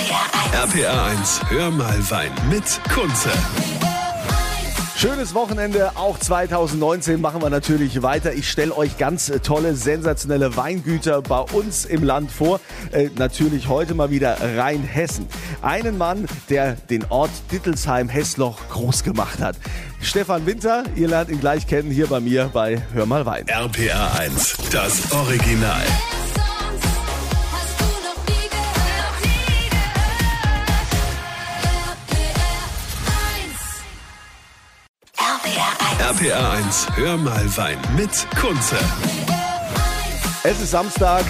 RPA 1, hör mal Wein mit Kunze. Schönes Wochenende, auch 2019 machen wir natürlich weiter. Ich stelle euch ganz äh, tolle, sensationelle Weingüter bei uns im Land vor. Äh, natürlich heute mal wieder Rheinhessen. Einen Mann, der den Ort Dittelsheim-Hessloch groß gemacht hat. Stefan Winter, ihr lernt ihn gleich kennen hier bei mir bei Hör mal Wein. RPA 1, das Original. RPA 1, hör mal Wein mit Kunze. Es ist Samstag,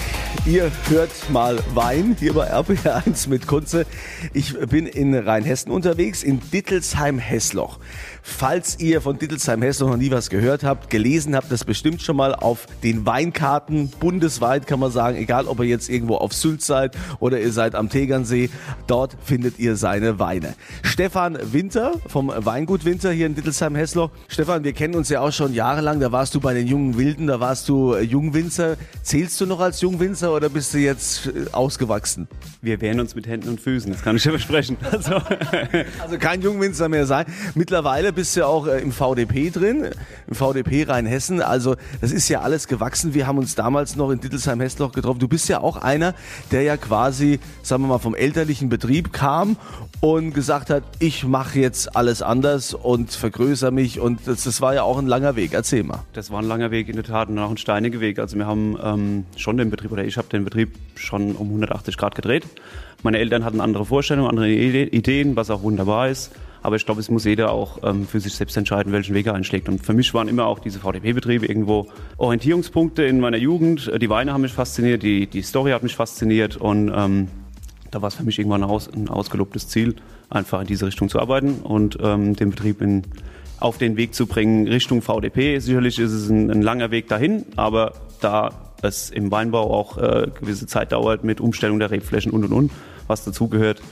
ihr hört mal Wein hier bei RPA 1 mit Kunze. Ich bin in Rheinhessen unterwegs, in Dittelsheim-Hessloch. Falls ihr von Dittelsheim-Hessloch noch nie was gehört habt, gelesen habt, das bestimmt schon mal auf den Weinkarten, bundesweit kann man sagen, egal ob ihr jetzt irgendwo auf Sylt seid oder ihr seid am Tegernsee, dort findet ihr seine Weine. Stefan Winter vom Weingut Winter hier in Dittelsheim-Hessloch. Stefan, wir kennen uns ja auch schon jahrelang, da warst du bei den Jungen Wilden, da warst du Jungwinzer. Zählst du noch als Jungwinzer oder bist du jetzt äh, ausgewachsen? Wir wehren uns mit Händen und Füßen, das kann ich dir versprechen. Also, also kein Jungwinzer mehr sein. Mittlerweile bist du ja auch äh, im VDP drin, im VDP Rheinhessen. Also das ist ja alles gewachsen. Wir haben uns damals noch in Dittelsheim-Hessloch getroffen. Du bist ja auch einer, der ja quasi, sagen wir mal, vom elterlichen Betrieb kam und gesagt hat, ich mache jetzt alles anders und vergrößere mich. Und das, das, war ja auch ein langer Weg. Erzähl mal. Das war ein langer Weg in der Tat und auch ein steiniger Weg. Also wir haben ähm, schon den Betrieb, oder ich habe den Betrieb schon um 180 Grad gedreht. Meine Eltern hatten andere Vorstellungen, andere Ideen, was auch wunderbar ist. Aber ich glaube, es muss jeder auch ähm, für sich selbst entscheiden, welchen Weg er einschlägt. Und für mich waren immer auch diese VDP-Betriebe irgendwo Orientierungspunkte in meiner Jugend. Die Weine haben mich fasziniert, die, die Story hat mich fasziniert und ähm, da war es für mich irgendwann ein, aus, ein ausgelobtes Ziel, einfach in diese Richtung zu arbeiten und ähm, den Betrieb in, auf den Weg zu bringen Richtung VDP. Sicherlich ist es ein, ein langer Weg dahin, aber da es im Weinbau auch äh, gewisse Zeit dauert mit Umstellung der Rebflächen und und und, was dazugehört,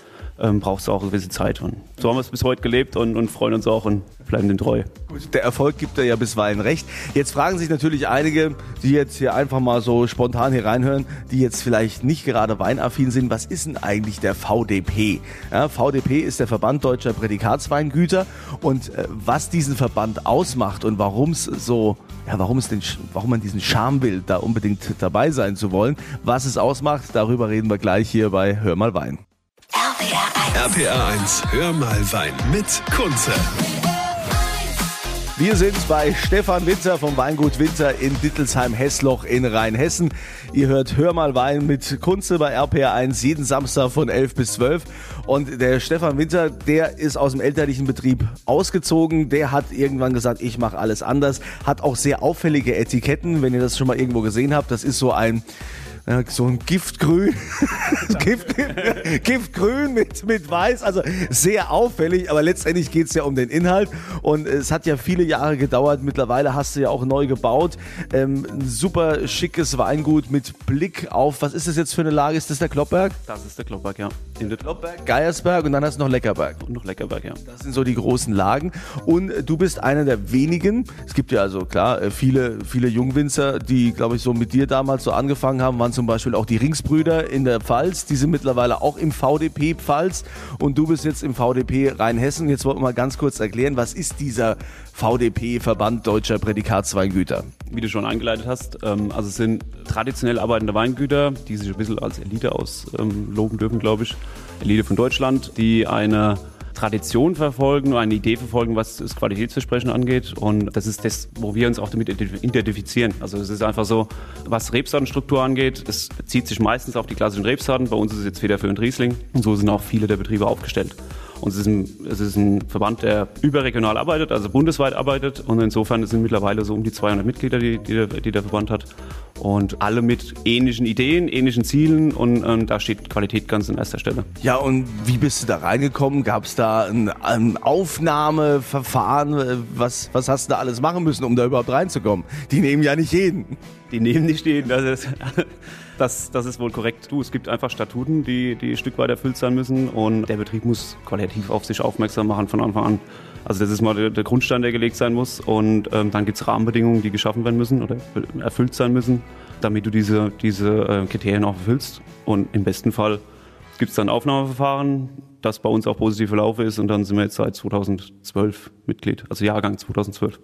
ähm, braucht es auch eine gewisse Zeit. Und so haben wir es bis heute gelebt und, und freuen uns auch und bleiben dem treu. Gut, der Erfolg gibt ja bisweilen recht. Jetzt fragen sich natürlich einige, die jetzt hier einfach mal so spontan hier reinhören, die jetzt vielleicht nicht gerade weinaffin sind, was ist denn eigentlich der VDP? Ja, VDP ist der Verband Deutscher Prädikatsweingüter und äh, was diesen Verband ausmacht und warum es so ja, warum, es den, warum man diesen Charme will, da unbedingt dabei sein zu wollen, was es ausmacht, darüber reden wir gleich hier bei Hör mal Wein. RPA 1, hör mal Wein mit Kunze. Wir sind bei Stefan Winter vom Weingut Winter in Dittelsheim-Hessloch in Rheinhessen. Ihr hört Hör mal Wein mit Kunze bei RPA 1 jeden Samstag von 11 bis 12. Und der Stefan Winter, der ist aus dem elterlichen Betrieb ausgezogen. Der hat irgendwann gesagt, ich mache alles anders. Hat auch sehr auffällige Etiketten, wenn ihr das schon mal irgendwo gesehen habt. Das ist so ein ja, so ein Giftgrün. Gift, Giftgrün mit, mit Weiß, also sehr auffällig, aber letztendlich geht es ja um den Inhalt und es hat ja viele Jahre gedauert. Mittlerweile hast du ja auch neu gebaut. Ähm, ein super schickes Weingut mit Blick auf, was ist das jetzt für eine Lage? Ist das der Kloppberg? Das ist der Kloppberg, ja. In der Kloppberg, Geiersberg und dann hast du noch Leckerberg. Und noch Leckerberg, ja. Das sind so die großen Lagen und du bist einer der wenigen, es gibt ja also klar äh, viele, viele Jungwinzer, die glaube ich so mit dir damals so angefangen haben, waren zum Beispiel auch die Ringsbrüder in der Pfalz, die sind mittlerweile auch im VDP Pfalz und du bist jetzt im VDP Rheinhessen. Jetzt wollen wir mal ganz kurz erklären, was ist dieser VDP, Verband Deutscher Prädikatsweingüter? Wie du schon eingeleitet hast, ähm, also es sind traditionell arbeitende Weingüter, die sich ein bisschen als Elite ausloben dürfen, glaube ich. Elite von Deutschland, die eine Tradition verfolgen, eine Idee verfolgen, was das Qualitätsversprechen angeht. Und das ist das, wo wir uns auch damit identifizieren. Also es ist einfach so, was Rebsortenstruktur angeht, es bezieht sich meistens auf die klassischen Rebsorten. Bei uns ist es jetzt Federführ und Riesling. Und so sind auch viele der Betriebe aufgestellt. Und es ist, ein, es ist ein Verband, der überregional arbeitet, also bundesweit arbeitet. Und insofern sind mittlerweile so um die 200 Mitglieder, die, die, der, die der Verband hat. Und alle mit ähnlichen Ideen, ähnlichen Zielen. Und ähm, da steht Qualität ganz an erster Stelle. Ja, und wie bist du da reingekommen? Gab es da ein, ein Aufnahmeverfahren? Was, was hast du da alles machen müssen, um da überhaupt reinzukommen? Die nehmen ja nicht jeden. Die nehmen nicht jeden. Das ist Das, das ist wohl korrekt. Du, es gibt einfach Statuten, die, die ein Stück weit erfüllt sein müssen und der Betrieb muss qualitativ auf sich aufmerksam machen von Anfang an. Also das ist mal der, Grundstein, der gelegt sein muss und ähm, dann gibt es Rahmenbedingungen, die geschaffen werden müssen oder erfüllt sein müssen, damit du diese, diese äh, Kriterien auch erfüllst und im besten Fall gibt es dann Aufnahmeverfahren, das bei uns auch positiv verlaufen ist und dann sind wir jetzt seit 2012 Mitglied, also Jahrgang 2012.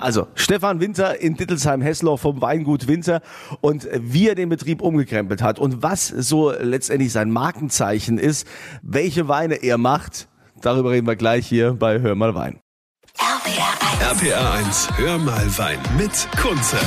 Also Stefan Winter in Dittelsheim-Hessloch vom Weingut Winter und wie er den Betrieb umgekrempelt hat und was so letztendlich sein Markenzeichen ist, welche Weine er macht, darüber reden wir gleich hier bei Hör mal Wein. RPR 1, RPR 1 Hör mal Wein mit Kunze.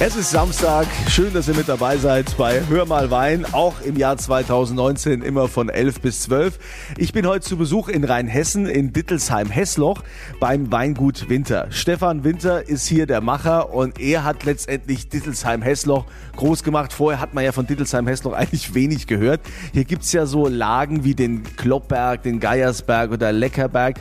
Es ist Samstag. Schön, dass ihr mit dabei seid bei Hör mal Wein, auch im Jahr 2019 immer von 11 bis 12. Ich bin heute zu Besuch in Rheinhessen in Dittelsheim-Hessloch beim Weingut Winter. Stefan Winter ist hier der Macher und er hat letztendlich Dittelsheim-Hessloch groß gemacht. Vorher hat man ja von Dittelsheim-Hessloch eigentlich wenig gehört. Hier gibt's ja so Lagen wie den Kloppberg, den Geiersberg oder Leckerberg.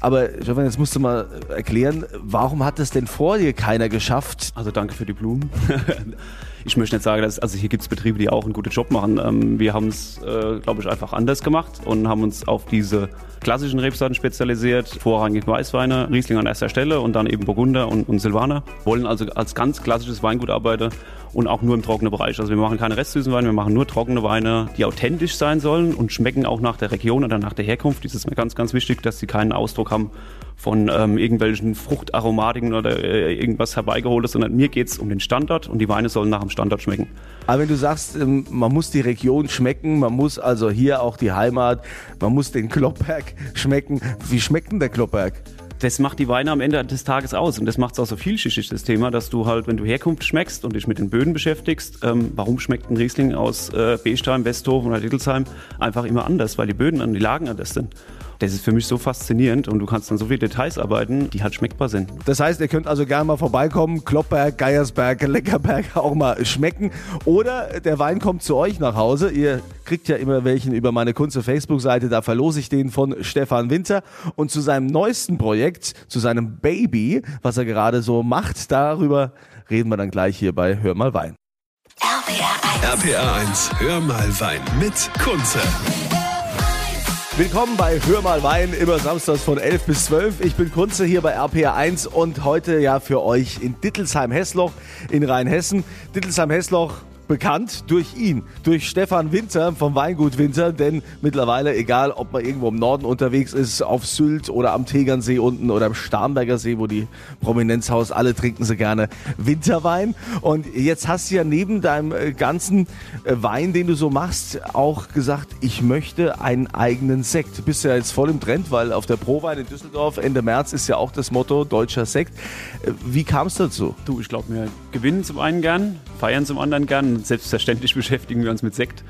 Aber Stefan, jetzt musst du mal erklären, warum hat es denn vor dir keiner geschafft? Also danke für die Blumen. ich möchte nicht sagen, dass also hier gibt es Betriebe, die auch einen guten Job machen. Ähm, wir haben es, äh, glaube ich, einfach anders gemacht und haben uns auf diese klassischen Rebsorten spezialisiert, vorrangig Weißweine, Riesling an erster Stelle und dann eben Burgunder und, und Silvaner. Wollen also als ganz klassisches Weingut arbeiten und auch nur im trockenen Bereich. Also wir machen keine restsüßen Weine, wir machen nur trockene Weine, die authentisch sein sollen und schmecken auch nach der Region oder nach der Herkunft. Das ist mir ganz, ganz wichtig, dass sie keinen Ausdruck haben von ähm, irgendwelchen Fruchtaromatiken oder äh, irgendwas herbeigeholtes, sondern mir geht's um den Standard und die Weine sollen nach dem Standard schmecken. Aber wenn du sagst, ähm, man muss die Region schmecken, man muss also hier auch die Heimat, man muss den Kloppberg schmecken. Wie schmeckt denn der Kloppberg? Das macht die Weine am Ende des Tages aus. Und das macht es auch so vielschichtig, das Thema, dass du halt, wenn du Herkunft schmeckst und dich mit den Böden beschäftigst, ähm, warum schmeckt ein Riesling aus äh, Beestheim, Westhofen oder Dittelsheim einfach immer anders, weil die Böden an die Lagen anders sind. Das ist für mich so faszinierend und du kannst dann so viele Details arbeiten, die halt schmeckbar sind. Das heißt, ihr könnt also gerne mal vorbeikommen, Kloppberg, Geiersberg, Leckerberg auch mal schmecken. Oder der Wein kommt zu euch nach Hause. Ihr kriegt ja immer welchen über meine Kunze Facebook-Seite, da verlose ich den von Stefan Winter. Und zu seinem neuesten Projekt, zu seinem Baby, was er gerade so macht, darüber reden wir dann gleich hier bei Hör mal Wein. RPR 1, RPR 1 Hör mal Wein mit Kunze. Willkommen bei Hör mal Wein, immer samstags von 11 bis 12. Ich bin Kunze hier bei RPR1 und heute ja für euch in Dittelsheim-Hessloch in Rheinhessen. Dittelsheim-Hessloch bekannt durch ihn, durch Stefan Winter vom Weingut Winter, denn mittlerweile, egal ob man irgendwo im Norden unterwegs ist, auf Sylt oder am Tegernsee unten oder am Starnberger See, wo die Prominenzhaus, alle trinken sie gerne Winterwein. Und jetzt hast du ja neben deinem äh, ganzen äh, Wein, den du so machst, auch gesagt, ich möchte einen eigenen Sekt. Du bist ja jetzt voll im Trend, weil auf der Prowein in Düsseldorf Ende März ist ja auch das Motto deutscher Sekt. Äh, wie kam es dazu? Du, ich glaube, wir gewinnen zum einen gern, feiern zum anderen gern selbstverständlich beschäftigen wir uns mit Sekt.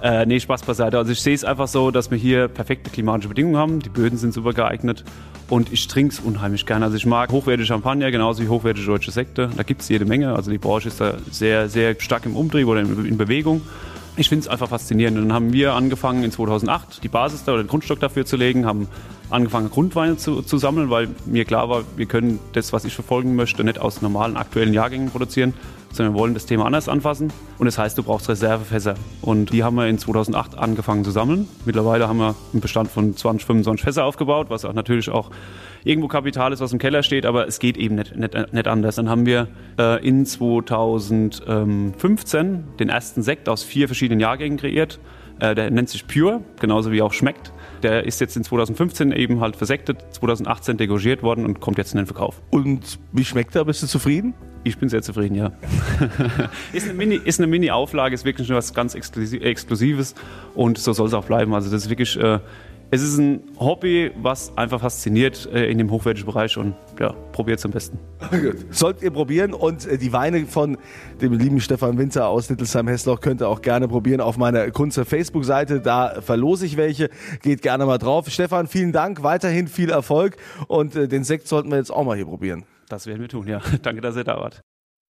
Äh, nee, Spaß beiseite. Also ich sehe es einfach so, dass wir hier perfekte klimatische Bedingungen haben. Die Böden sind super geeignet und ich trinke es unheimlich gerne. Also ich mag hochwertige Champagner genauso wie hochwertige deutsche Sekte. Da gibt es jede Menge. Also die Branche ist da sehr, sehr stark im Umtrieb oder in Bewegung. Ich finde es einfach faszinierend. Und dann haben wir angefangen in 2008 die Basis da oder den Grundstock dafür zu legen, haben angefangen Grundweine zu, zu sammeln, weil mir klar war, wir können das, was ich verfolgen möchte, nicht aus normalen aktuellen Jahrgängen produzieren, sondern wir wollen das Thema anders anfassen. Und das heißt, du brauchst Reservefässer. Und die haben wir in 2008 angefangen zu sammeln. Mittlerweile haben wir einen Bestand von 20, 25 Fässer aufgebaut, was auch natürlich auch irgendwo Kapital ist, was im Keller steht, aber es geht eben nicht, nicht, nicht anders. Dann haben wir äh, in 2015 den ersten Sekt aus vier verschiedenen Jahrgängen kreiert. Äh, der nennt sich Pure, genauso wie auch schmeckt. Der ist jetzt in 2015 eben halt versektet, 2018 degorgiert worden und kommt jetzt in den Verkauf. Und wie schmeckt er? Bist du zufrieden? Ich bin sehr zufrieden, ja. ist eine Mini, ist eine Mini-Auflage, ist wirklich was ganz Exklusives und so soll es auch bleiben. Also das ist wirklich äh, es ist ein Hobby, was einfach fasziniert äh, in dem hochwertigen Bereich und ja, probiert es am besten. Sollt ihr probieren und äh, die Weine von dem lieben Stefan Winter aus Nittelsheim-Hessloch könnt ihr auch gerne probieren auf meiner Kunze Facebook-Seite. Da verlose ich welche. Geht gerne mal drauf. Stefan, vielen Dank. Weiterhin viel Erfolg und äh, den Sekt sollten wir jetzt auch mal hier probieren. Das werden wir tun, ja. Danke, dass ihr da wart.